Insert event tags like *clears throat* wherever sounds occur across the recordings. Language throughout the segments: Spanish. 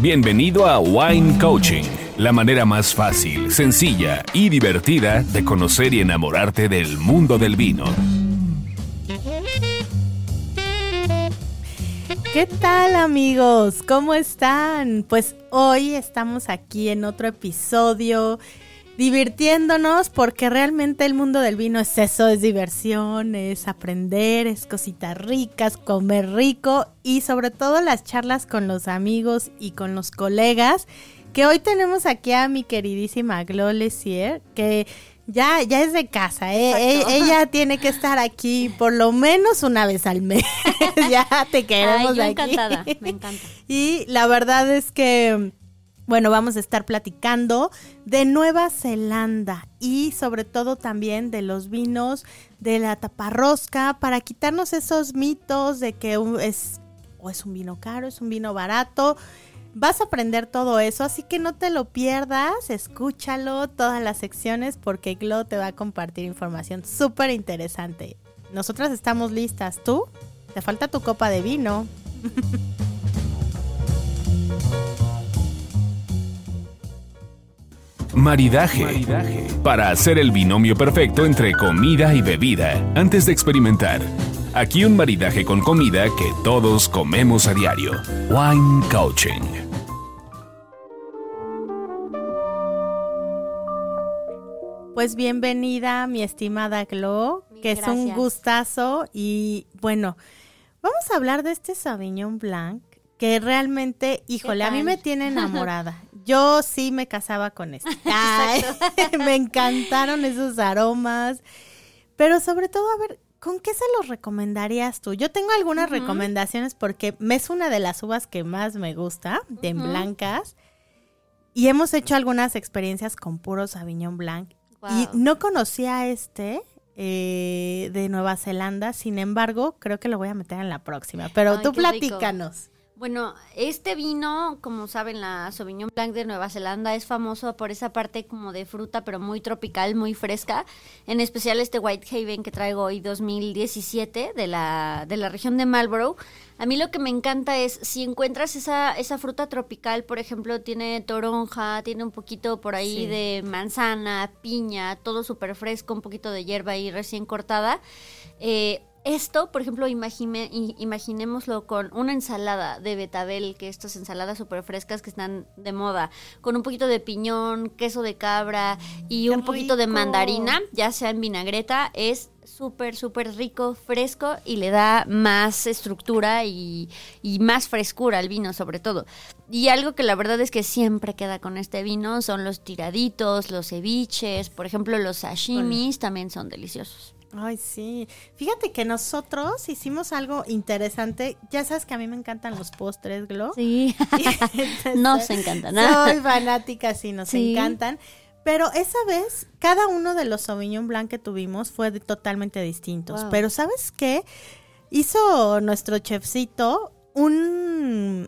Bienvenido a Wine Coaching, la manera más fácil, sencilla y divertida de conocer y enamorarte del mundo del vino. ¿Qué tal amigos? ¿Cómo están? Pues hoy estamos aquí en otro episodio divirtiéndonos porque realmente el mundo del vino es eso, es diversión, es aprender, es cositas ricas, comer rico y sobre todo las charlas con los amigos y con los colegas. Que hoy tenemos aquí a mi queridísima Glo Lesier, que ya, ya es de casa, ¿eh? E-, ella tiene que estar aquí por lo menos una vez al mes. *laughs* ya te queremos Ay, encantada, me encanta. *laughs* Y la verdad es que bueno, vamos a estar platicando de Nueva Zelanda y sobre todo también de los vinos de la taparrosca para quitarnos esos mitos de que es o es un vino caro, es un vino barato. Vas a aprender todo eso, así que no te lo pierdas, escúchalo, todas las secciones, porque Glo te va a compartir información súper interesante. Nosotras estamos listas, ¿tú? Te falta tu copa de vino. *laughs* Maridaje. Para hacer el binomio perfecto entre comida y bebida antes de experimentar. Aquí un maridaje con comida que todos comemos a diario. Wine Coaching. Pues bienvenida, mi estimada Glo, que es un gustazo y bueno, vamos a hablar de este Sauvignon Blanc que realmente, híjole, a mí me tiene *laughs* enamorada. Yo sí me casaba con este. *laughs* Ay, me encantaron esos aromas, pero sobre todo, a ver, ¿con qué se los recomendarías tú? Yo tengo algunas recomendaciones porque me es una de las uvas que más me gusta, de blancas. Y hemos hecho algunas experiencias con puro Sauvignon Blanc. Y no conocía este eh, de Nueva Zelanda, sin embargo, creo que lo voy a meter en la próxima. Pero Ay, tú rico. Bueno, este vino, como saben, la Sauvignon Blanc de Nueva Zelanda es famoso por esa parte como de fruta, pero muy tropical, muy fresca. En especial este Whitehaven que traigo hoy 2017 de la, de la región de Marlborough. A mí lo que me encanta es si encuentras esa, esa fruta tropical, por ejemplo, tiene toronja, tiene un poquito por ahí Sí. de manzana, piña, todo súper fresco, un poquito de hierba ahí recién cortada. Eh, esto, por ejemplo, imagine- imaginémoslo con una ensalada de betabel, que estas ensaladas súper frescas que están de moda, con un poquito de piñón, queso de cabra y ¡Qué un poquito de mandarina, ya sea en vinagreta, es súper, súper rico, fresco y le da más estructura y, y más frescura al vino sobre todo. Y algo que la verdad es que siempre queda con este vino son los tiraditos, los ceviches, por ejemplo los sashimis también son deliciosos. Ay, sí. Fíjate que nosotros hicimos algo interesante. Ya sabes que a mí me encantan los postres, Glo. Sí. *laughs* Entonces, Nos encanta, ¿no? Soy fanática, sí, nos Sí. encantan. Pero esa vez, cada uno de los Sauvignon Blanc que tuvimos fue de- totalmente distintos. Wow. Pero ¿sabes qué? Hizo nuestro chefcito un,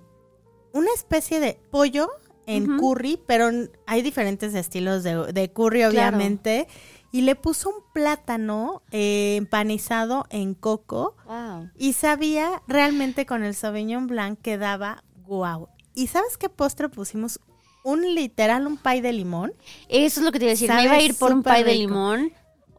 una especie de pollo en curry, pero hay diferentes estilos de, de curry, obviamente. Y le puso un plátano eh, empanizado en coco. Wow. Y sabía realmente con el Sauvignon Blanc que daba guau. ¿Y sabes qué postre pusimos? Un literal, un pie de limón. Eso es lo que te iba a decir. Me iba a ir por un pie de rico. limón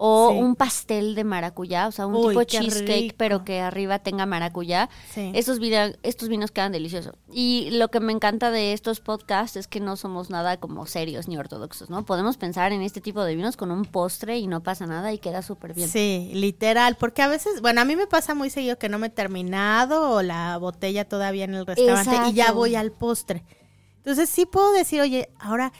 o Sí. un pastel de maracuyá, o sea, un Uy, tipo cheesecake, rico. pero que arriba tenga maracuyá. Sí. Estos, vina- estos vinos quedan deliciosos. Y lo que me encanta de estos podcasts es que no somos nada como serios ni ortodoxos, ¿no? Podemos pensar en este tipo de vinos con un postre y no pasa nada y queda súper bien. Sí, literal, porque a veces, bueno, a mí me pasa muy seguido que no me he terminado o la botella todavía en el restaurante y ya voy al postre. Entonces sí puedo decir, oye, ahora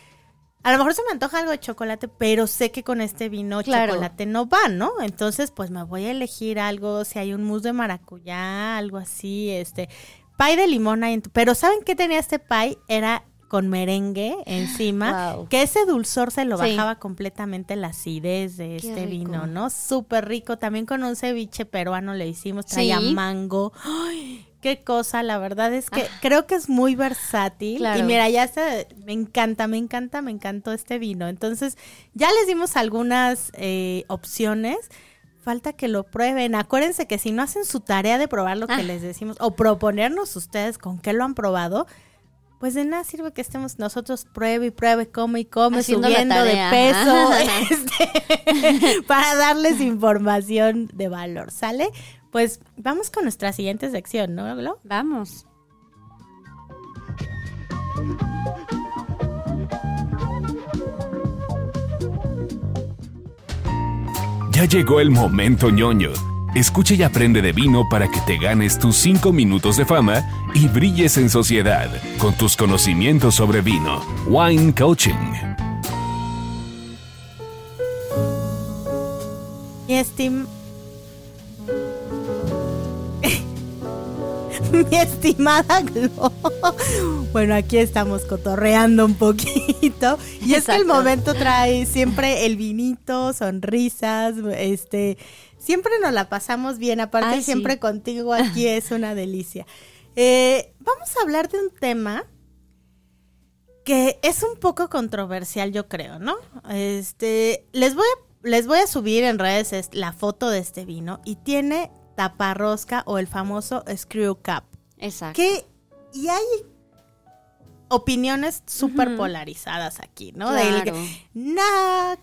a lo mejor se me antoja algo de chocolate, pero sé que con este vino Claro. chocolate no va, ¿no? Entonces, pues me voy a elegir algo, si hay un mousse de maracuyá, algo así, este, pie de limón en tu- pero ¿saben qué tenía este pie? Era con merengue encima, Wow. que ese dulzor se lo Sí. bajaba completamente la acidez de Qué este rico. vino, ¿no? Súper rico. También con un ceviche peruano le hicimos, traía Sí. mango. ¡Ay! Qué cosa, la verdad es que creo que es muy versátil. Ah. Claro. Y mira, ya se, me encanta, me encanta, me encantó este vino. Entonces, ya les dimos algunas eh, opciones. Falta que lo prueben. Acuérdense que si no hacen su tarea de probar lo que Ah. les decimos o proponernos ustedes con qué lo han probado, pues de nada sirve que estemos nosotros pruebe y pruebe, come y come, Haciendo subiendo de peso, *laughs* este, *laughs* para darles información de valor, ¿sale? Pues vamos con nuestra siguiente sección, ¿no, Glo? Vamos. Ya llegó el momento ñoño. Escucha y aprende de vino para que te ganes tus 5 minutos de fama y brilles en sociedad con tus conocimientos sobre vino. Wine Coaching. Mi estim... *laughs* Mi estimada Glo. Bueno, aquí estamos cotorreando un poquito. Y es que el momento trae siempre el vinito, sonrisas, este... Siempre nos la pasamos bien, aparte Ay, sí. siempre contigo *laughs* aquí es una delicia. Eh, vamos a hablar de un tema que es un poco controversial, yo creo, ¿no? Este, les voy a, les voy a subir en redes es- la foto de este vino y tiene taparrosca o el famoso screw cap. Exacto. Que y hay opiniones súper polarizadas aquí, ¿no? Del Claro. no,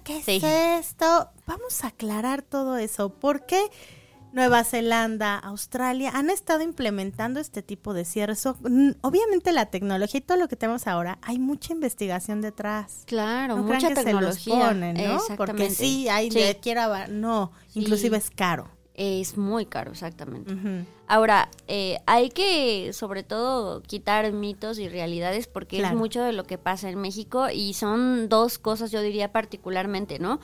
¿qué Sí. es esto? Vamos a aclarar todo eso. ¿Por qué Nueva Zelanda, Australia han estado implementando este tipo de cierres? Obviamente la tecnología y todo lo que tenemos ahora, hay mucha investigación detrás. Claro, No crean mucha que se los tecnología. ponen, ¿no? Porque sí, hay Sí, va- no, Sí. inclusive es caro. Es muy caro, exactamente. Ahora, eh, hay que sobre todo quitar mitos y realidades porque Claro. es mucho de lo que pasa en México y son dos cosas, yo diría particularmente, ¿no?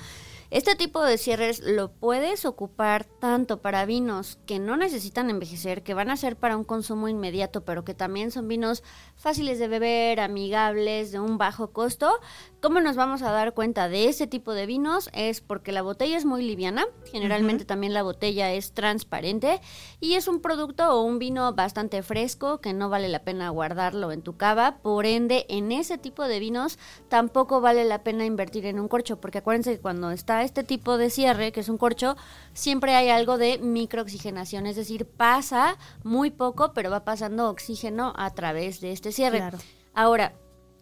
Este tipo de cierres lo puedes ocupar tanto para vinos que no necesitan envejecer, que van a ser para un consumo inmediato, pero que también son vinos fáciles de beber, amigables, de un bajo costo. ¿Cómo nos vamos a dar cuenta de ese tipo de vinos? Es porque la botella es muy liviana, generalmente también la botella es transparente y es un producto o un vino bastante fresco que no vale la pena guardarlo en tu cava, por ende en ese tipo de vinos tampoco vale la pena invertir en un corcho, porque acuérdense que cuando está este tipo de cierre, que es un corcho, siempre hay algo de microoxigenación, es decir, pasa muy poco, pero va pasando oxígeno a través de este cierre. Claro. Ahora,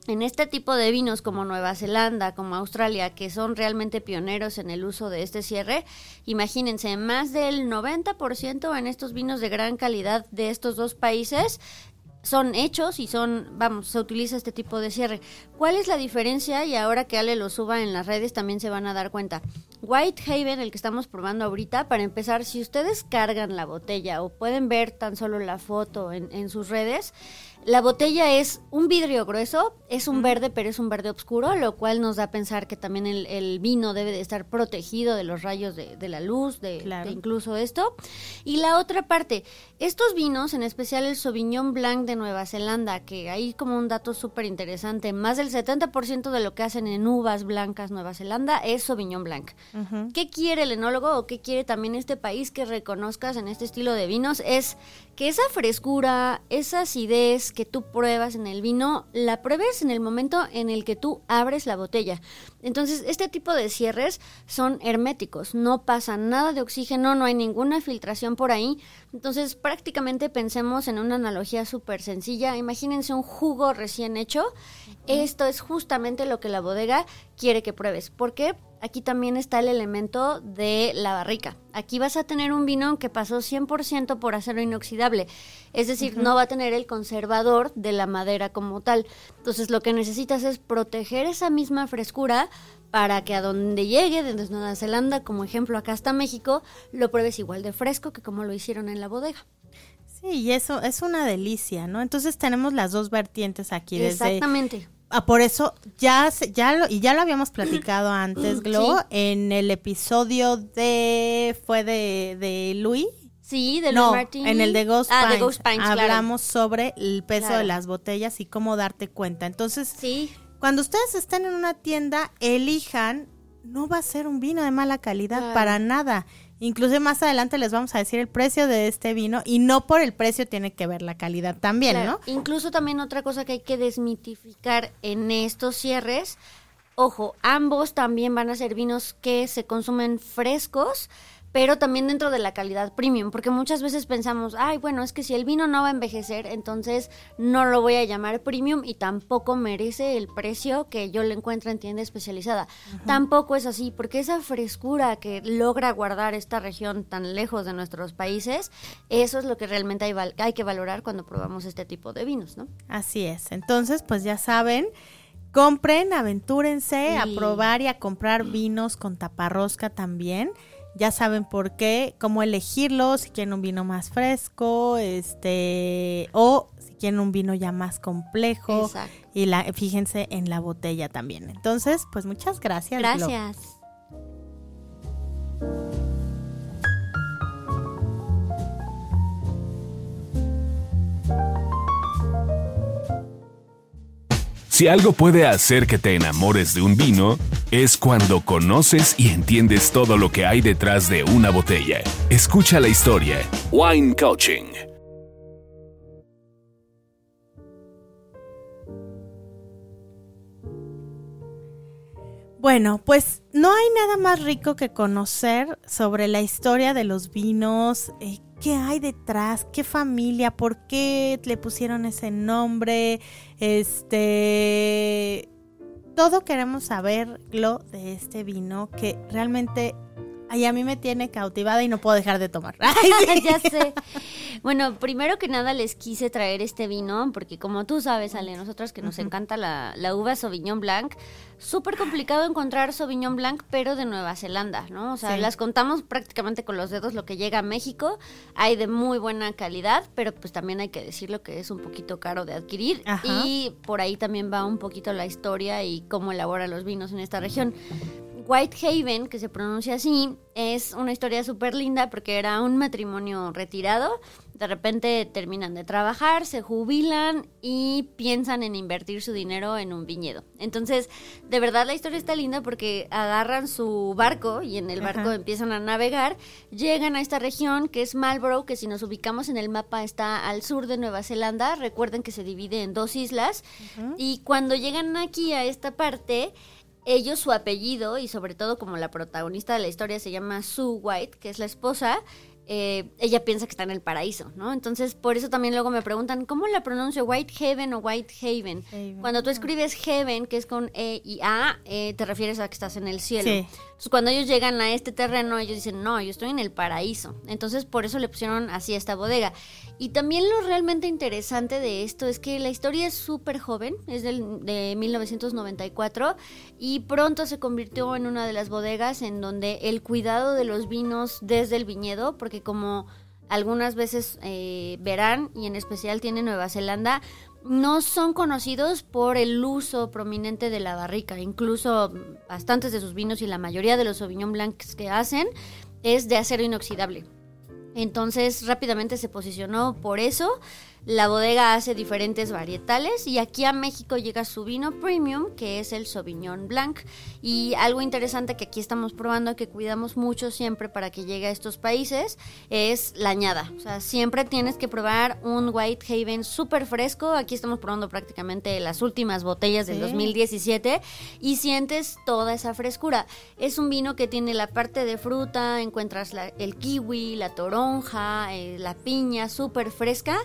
en este tipo de vinos como Nueva Zelanda, como Australia, que son realmente pioneros en el uso de este cierre, imagínense, más del 90% en estos vinos de gran calidad de estos dos países son hechos y son, vamos, se utiliza este tipo de cierre. ¿Cuál es la diferencia? Y ahora que Ale lo suba en las redes también se van a dar cuenta. Whitehaven, el que estamos probando ahorita, para empezar, si ustedes cargan la botella o pueden ver tan solo la foto en, en sus redes, la botella es un vidrio grueso, es un verde, pero es un verde oscuro, lo cual nos da a pensar que también el, el vino debe de estar protegido de los rayos de, de la luz, de, Claro. de incluso esto. Y la otra parte, estos vinos, en especial el Sauvignon Blanc de Nueva Zelanda, que hay como un dato súper interesante, más del 70% de lo que hacen en uvas blancas Nueva Zelanda es Sauvignon Blanc. ¿Qué quiere el enólogo o qué quiere también este país que reconozcas en este estilo de vinos? Es que esa frescura, esa acidez que tú pruebas en el vino, la pruebes en el momento en el que tú abres la botella. Entonces, este tipo de cierres son herméticos, no pasa nada de oxígeno, no hay ninguna filtración por ahí. Entonces, prácticamente pensemos en una analogía súper sencilla. Imagínense un jugo recién hecho. Esto es justamente lo que la bodega quiere que pruebes. ¿Por qué? Aquí también está el elemento de la barrica. Aquí vas a tener un vino que pasó 100% por acero inoxidable. Es decir, no va a tener el conservador de la madera como tal. Entonces, lo que necesitas es proteger esa misma frescura para que a donde llegue, desde Nueva Zelanda, como ejemplo acá hasta México, lo pruebes igual de fresco que como lo hicieron en la bodega. Sí, y eso es una delicia, ¿no? Entonces tenemos las dos vertientes aquí. Desde, Exactamente. Ah, por eso ya ya lo y ya lo habíamos platicado *clears throat* antes, Glo, Sí. en el episodio de fue de de Luis. Sí, de No, Louis Martini. en el de Ghost ah, Pines. de Ghost Pines, claro. hablamos sobre el peso Claro. de las botellas y cómo darte cuenta. Entonces, Sí, cuando ustedes estén en una tienda, elijan, no va a ser un vino de mala calidad Claro. para nada. Incluso más adelante les vamos a decir el precio de este vino y no por el precio tiene que ver la calidad también, Claro. ¿no? Incluso también otra cosa que hay que desmitificar en estos cierres, ojo, ambos también van a ser vinos que se consumen frescos, pero también dentro de la calidad premium, porque muchas veces pensamos, ay, bueno, es que si el vino no va a envejecer, entonces no lo voy a llamar premium y tampoco merece el precio que yo le encuentro en tienda especializada. Tampoco es así, porque esa frescura que logra guardar esta región tan lejos de nuestros países, eso es lo que realmente hay, hay que valorar cuando probamos este tipo de vinos, ¿no? Así es. Entonces, pues ya saben. Compren, aventúrense a probar y a comprar vinos con taparrosca también ya saben por qué, cómo elegirlo, si quieren un vino más fresco, este, o si quieren un vino ya más complejo. Y la, fíjense en la botella también. Entonces, pues muchas gracias. Gracias. Si algo puede hacer que te enamores de un vino, es cuando conoces y entiendes todo lo que hay detrás de una botella. Escucha la historia. Wine Coaching. Bueno, pues no hay nada más rico que conocer sobre la historia de los vinos, eh, qué hay detrás, qué familia, por qué le pusieron ese nombre, este, todo queremos saberlo de este vino que realmente Ay, a mí me tiene cautivada y no puedo dejar de tomar. *laughs* *laughs* ya sé. Bueno, primero que nada les quise traer este vino porque como tú sabes, Ale, nosotras que nos encanta la, la, uva Sauvignon Blanc, súper complicado encontrar Sauvignon Blanc, pero de Nueva Zelanda, ¿no? O sea, las contamos prácticamente con los dedos lo que llega a México. Hay de muy buena calidad, pero pues también hay que decirlo que es un poquito caro de adquirir. Y por ahí también va un poquito la historia y cómo elabora los vinos en esta región. Whitehaven, que se pronuncia así, es una historia súper linda porque era un matrimonio retirado. De repente terminan de trabajar, se jubilan y piensan en invertir su dinero en un viñedo. Entonces, de verdad la historia está linda porque agarran su barco y en el barco empiezan a navegar, llegan a esta región que es Marlborough, que si nos ubicamos en el mapa está al sur de Nueva Zelanda. Recuerden que se divide en dos islas. Y cuando llegan aquí a esta parte, ellos su apellido y sobre todo como la protagonista de la historia se llama Sue White, que es la esposa, eh, ella piensa que está en el paraíso, ¿no? Entonces, por eso también luego me preguntan, ¿cómo la pronuncio? ¿White Heaven o White Haven? Cuando tú escribes Heaven, que es con E y A, eh, te refieres a que estás en el cielo. Cuando ellos llegan a este terreno, ellos dicen, no, yo estoy en el paraíso. Entonces, por eso le pusieron así a esta bodega. Y también lo realmente interesante de esto es que la historia es súper joven, es del, de 1994, y pronto se convirtió en una de las bodegas en donde el cuidado de los vinos desde el viñedo, porque como algunas veces eh, verán, y en especial tiene Nueva Zelanda, no son conocidos por el uso prominente de la barrica. Incluso bastantes de sus vinos y la mayoría de los Sauvignon Blancs que hacen es de acero inoxidable. Entonces rápidamente se posicionó por eso la bodega hace diferentes varietales y aquí a México llega su vino premium, que es el Sauvignon Blanc. Y algo interesante que aquí estamos probando, que cuidamos mucho siempre para que llegue a estos países, es la añada. O sea, siempre tienes que probar un White Haven súper fresco. Aquí estamos probando prácticamente las últimas botellas del 2017 y sientes toda esa frescura. Es un vino que tiene la parte de fruta, encuentras el kiwi, la toronja, eh, la piña súper fresca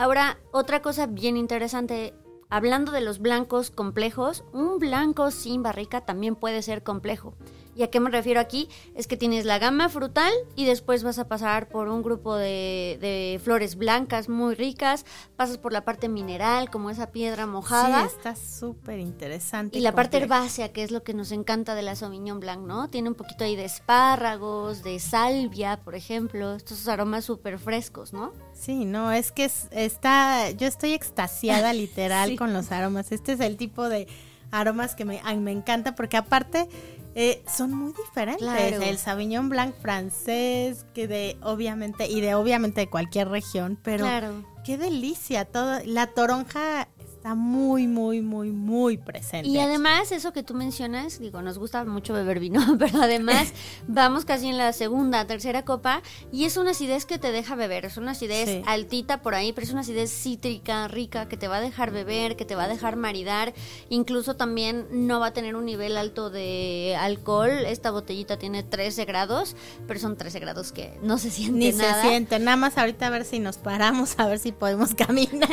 Ahora, otra cosa bien interesante, hablando de los blancos complejos, un blanco sin barrica también puede ser complejo. ¿Y a qué me refiero aquí? Es que tienes la gama frutal y después vas a pasar por un grupo de, flores blancas muy ricas, pasas por la parte mineral, como esa piedra mojada. Sí, está súper interesante. Y, la parte herbácea, que es lo que nos encanta de la Sauvignon Blanc, ¿no? Tiene un poquito ahí de espárragos, de salvia, por ejemplo, estos aromas súper frescos, ¿no? Sí, no, es que está, yo estoy extasiada *laughs* literal con los aromas. Este es el tipo de aromas que me, me encanta porque aparte eh, son muy diferentes. El Sauvignon Blanc francés, que de obviamente, y de obviamente de cualquier región, pero qué delicia. Todo, la toronja está muy, muy, muy, muy presente. Y además, eso que tú mencionas, digo, nos gusta mucho beber vino, *laughs* pero además *laughs* vamos casi en la segunda, tercera copa y es una acidez que te deja beber, es una acidez Sí. altita por ahí, pero es una acidez cítrica, rica, que te va a dejar beber, que te va a dejar maridar, incluso también no va a tener un nivel alto de alcohol, esta botellita tiene 13 grados, pero son 13 grados que no se siente Ni nada. se siente, nada más ahorita a ver si nos paramos, a ver si podemos *laughs* caminar.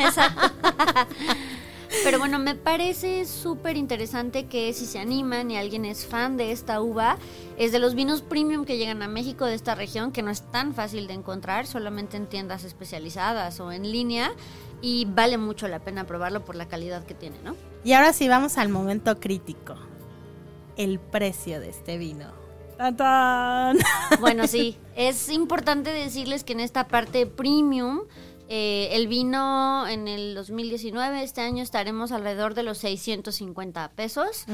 Pero bueno, me parece súper interesante que si se animan y alguien es fan de esta uva, es de los vinos premium que llegan a México de esta región, que no es tan fácil de encontrar, solamente en tiendas especializadas o en línea, y vale mucho la pena probarlo por la calidad que tiene, ¿no? Y ahora sí vamos al momento crítico. El precio de este vino. ¡Tan, tan! Bueno, sí, *laughs* es importante decirles que en esta parte premium, eh, el vino en el 2019, este año estaremos alrededor de los 650 pesos.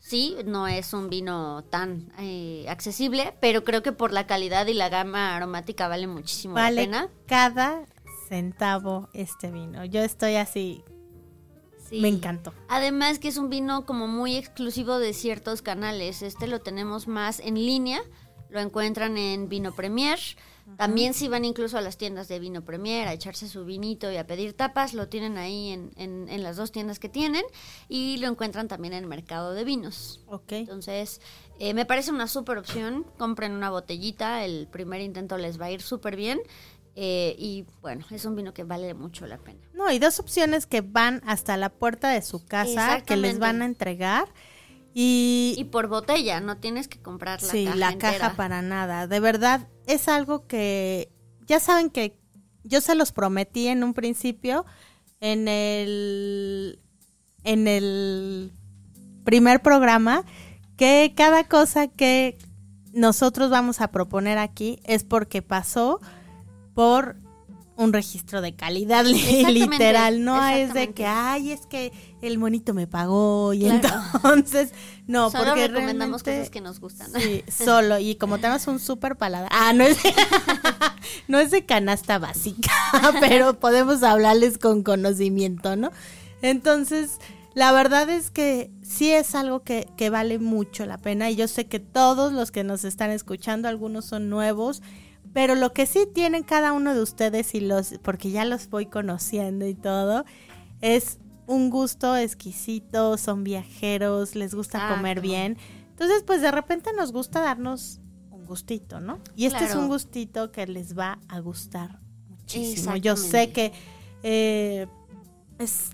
Sí, no es un vino tan eh, accesible, pero creo que por la calidad y la gama aromática vale muchísimo la Vale pena. cada centavo este vino. Yo estoy así, Sí. me encantó. Además que es un vino como muy exclusivo de ciertos canales. Este lo tenemos más en línea, lo encuentran en Vino Premier. También si van incluso a las tiendas de Vino Premier a echarse su vinito y a pedir tapas, lo tienen ahí en, en- en las dos tiendas que tienen y lo encuentran también en Mercado de Vinos. Ok. Entonces, eh, me parece una súper opción. Compren una botellita, el primer intento les va a ir súper bien. eh, y bueno, es un vino que vale mucho la pena. No, y dos opciones que van hasta la puerta de su casa, que les van a entregar. Y, Y por botella, no tienes que comprar la sí, caja la entera. caja para nada. De verdad, es algo que ya saben que yo se los prometí en un principio en el en el primer programa que cada cosa que nosotros vamos a proponer aquí es porque pasó por un registro de calidad *laughs* literal, no es de que ay, es que el monito me pagó y Claro. entonces no, Solo porque recomendamos cosas que nos gustan. Sí, solo. Y como tenemos un súper paladar. Ah, no es, de, *laughs* no es de canasta básica, *laughs* pero podemos hablarles con conocimiento, ¿no? Entonces, la verdad es que sí es algo que, que vale mucho la pena. Y yo sé que todos los que nos están escuchando, algunos son nuevos. Pero lo que sí tienen cada uno de ustedes y los, porque ya los voy conociendo y todo, es un gusto exquisito, son viajeros, les gusta comer Exacto. bien. Entonces, pues de repente nos gusta darnos un gustito, ¿no? Y este es un gustito que les va a gustar muchísimo. Yo sé que eh, es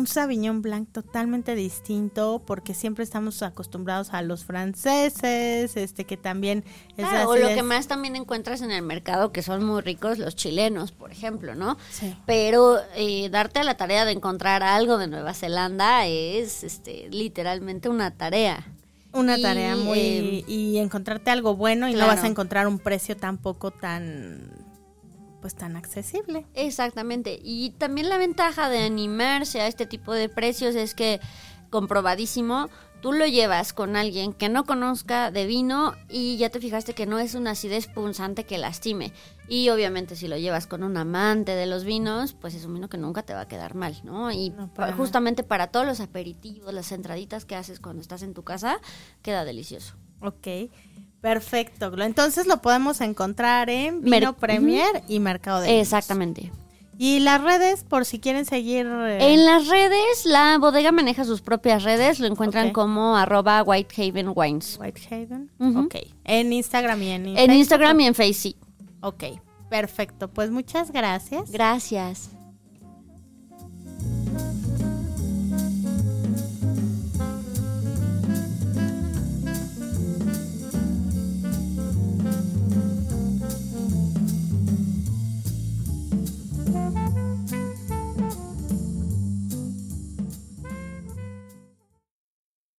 un Sauvignon Blanc totalmente distinto porque siempre estamos acostumbrados a los franceses, este que también es Claro, o lo que más también encuentras en el mercado, que son muy ricos, los chilenos, por ejemplo, ¿no? Sí. Pero eh, darte a la tarea de encontrar algo de Nueva Zelanda es este, literalmente una tarea. Una Y, tarea muy eh, y encontrarte algo bueno y no vas a encontrar un precio tampoco tan pues tan accesible. Exactamente. Y también la ventaja de animarse a este tipo de precios es que, comprobadísimo, tú lo llevas con alguien que no conozca de vino y ya te fijaste que no es una acidez punzante que lastime. Y obviamente si lo llevas con un amante de los vinos, pues es un vino que nunca te va a quedar mal, ¿no? Y No, para justamente para todos los aperitivos, las entraditas que haces cuando estás en tu casa, queda delicioso. Ok. Perfecto. Entonces lo podemos encontrar en Mer- Vino Premier y Mercado de Vinos. Exactamente. Y las redes, por si quieren seguir. eh, En las redes, la bodega maneja sus propias redes, lo encuentran como arroba Whitehaven Wines. Whitehaven. Ok. En Instagram y en En Facebook. Instagram y en Face, sí. Ok. Perfecto. Pues muchas gracias. Gracias.